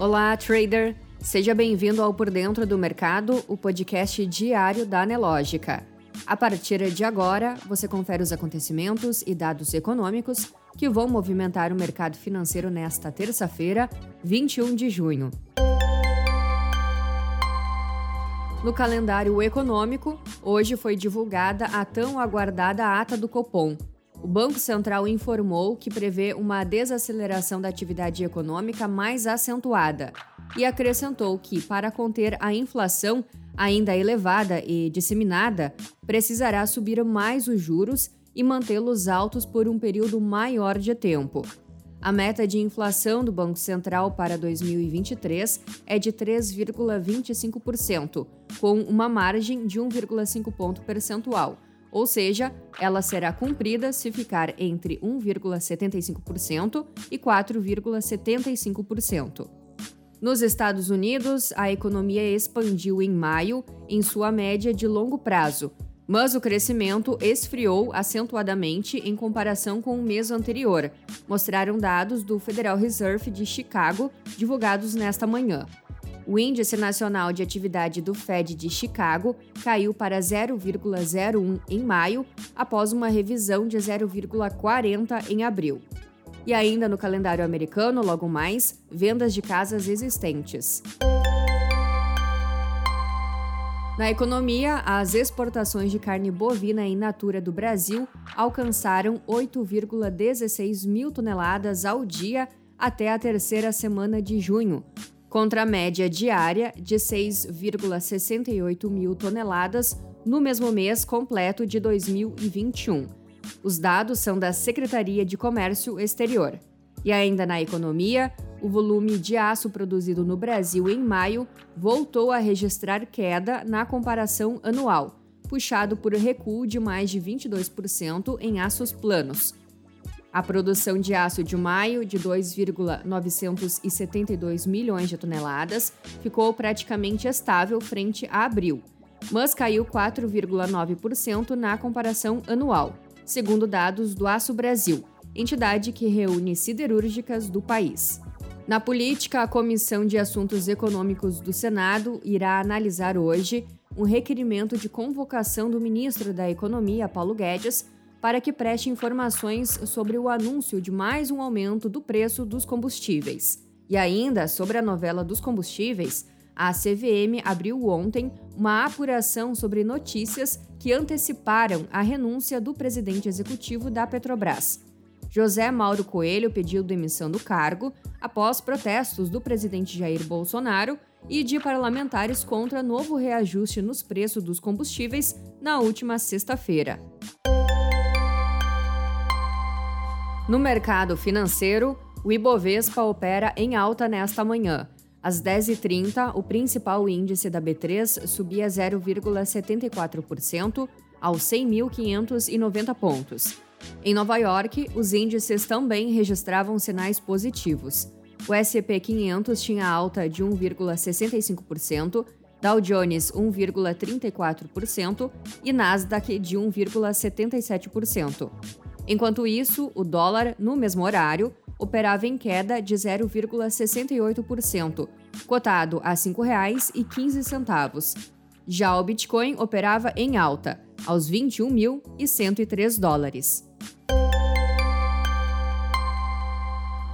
Olá, trader! Seja bem-vindo ao Por Dentro do Mercado, o podcast diário da Anelógica. A partir de agora, você confere os acontecimentos e dados econômicos que vão movimentar o mercado financeiro nesta terça-feira, 21 de junho. No calendário econômico, hoje foi divulgada a tão aguardada ata do Copom, o Banco Central informou que prevê uma desaceleração da atividade econômica mais acentuada e acrescentou que, para conter a inflação ainda elevada e disseminada, precisará subir mais os juros e mantê-los altos por um período maior de tempo. A meta de inflação do Banco Central para 2023 é de 3,25%, com uma margem de 1,5 ponto percentual ou seja, ela será cumprida se ficar entre 1,75% e 4,75%. Nos Estados Unidos, a economia expandiu em maio em sua média de longo prazo, mas o crescimento esfriou acentuadamente em comparação com o mês anterior, mostraram dados do Federal Reserve de Chicago divulgados nesta manhã. O Índice Nacional de Atividade do Fed de Chicago caiu para 0,01 em maio, após uma revisão de 0,40 em abril. E ainda no calendário americano, logo mais, vendas de casas existentes. Na economia, as exportações de carne bovina in natura do Brasil alcançaram 8,16 mil toneladas ao dia até a terceira semana de junho, contra a média diária de 6,68 mil toneladas no mesmo mês completo de 2021. Os dados são da Secretaria de Comércio Exterior. E ainda na economia, o volume de aço produzido no Brasil em maio voltou a registrar queda na comparação anual, puxado por recuo de mais de 22% em aços planos, a produção de aço de maio, de 2,972 milhões de toneladas, ficou praticamente estável frente a abril, mas caiu 4,9% na comparação anual, segundo dados do Aço Brasil, entidade que reúne siderúrgicas do país. Na política, a Comissão de Assuntos Econômicos do Senado irá analisar hoje um requerimento de convocação do ministro da Economia, Paulo Guedes, para que preste informações sobre o anúncio de mais um aumento do preço dos combustíveis. E ainda sobre a novela dos combustíveis, a CVM abriu ontem uma apuração sobre notícias que anteciparam a renúncia do presidente executivo da Petrobras. José Mauro Coelho pediu demissão do cargo após protestos do presidente Jair Bolsonaro e de parlamentares contra novo reajuste nos preços dos combustíveis na última sexta-feira. No mercado financeiro, o Ibovespa opera em alta nesta manhã. Às 10h30, o principal índice da B3 subia 0,74% aos 100.590 pontos. Em Nova York, os índices também registravam sinais positivos. O S&P 500 tinha alta de 1,65%, Dow Jones 1,34% e Nasdaq de 1,77%. Enquanto isso, o dólar, no mesmo horário, operava em queda de 0,68%, cotado a R$ 5,15. Já o Bitcoin operava em alta, aos 21.103 dólares.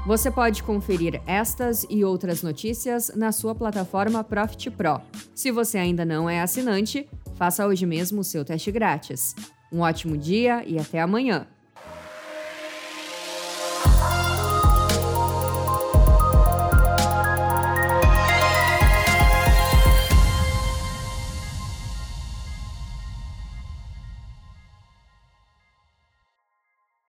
Você pode conferir estas e outras notícias na sua plataforma Profit Pro. Se você ainda não é assinante, faça hoje mesmo o seu teste grátis. Um ótimo dia e até amanhã!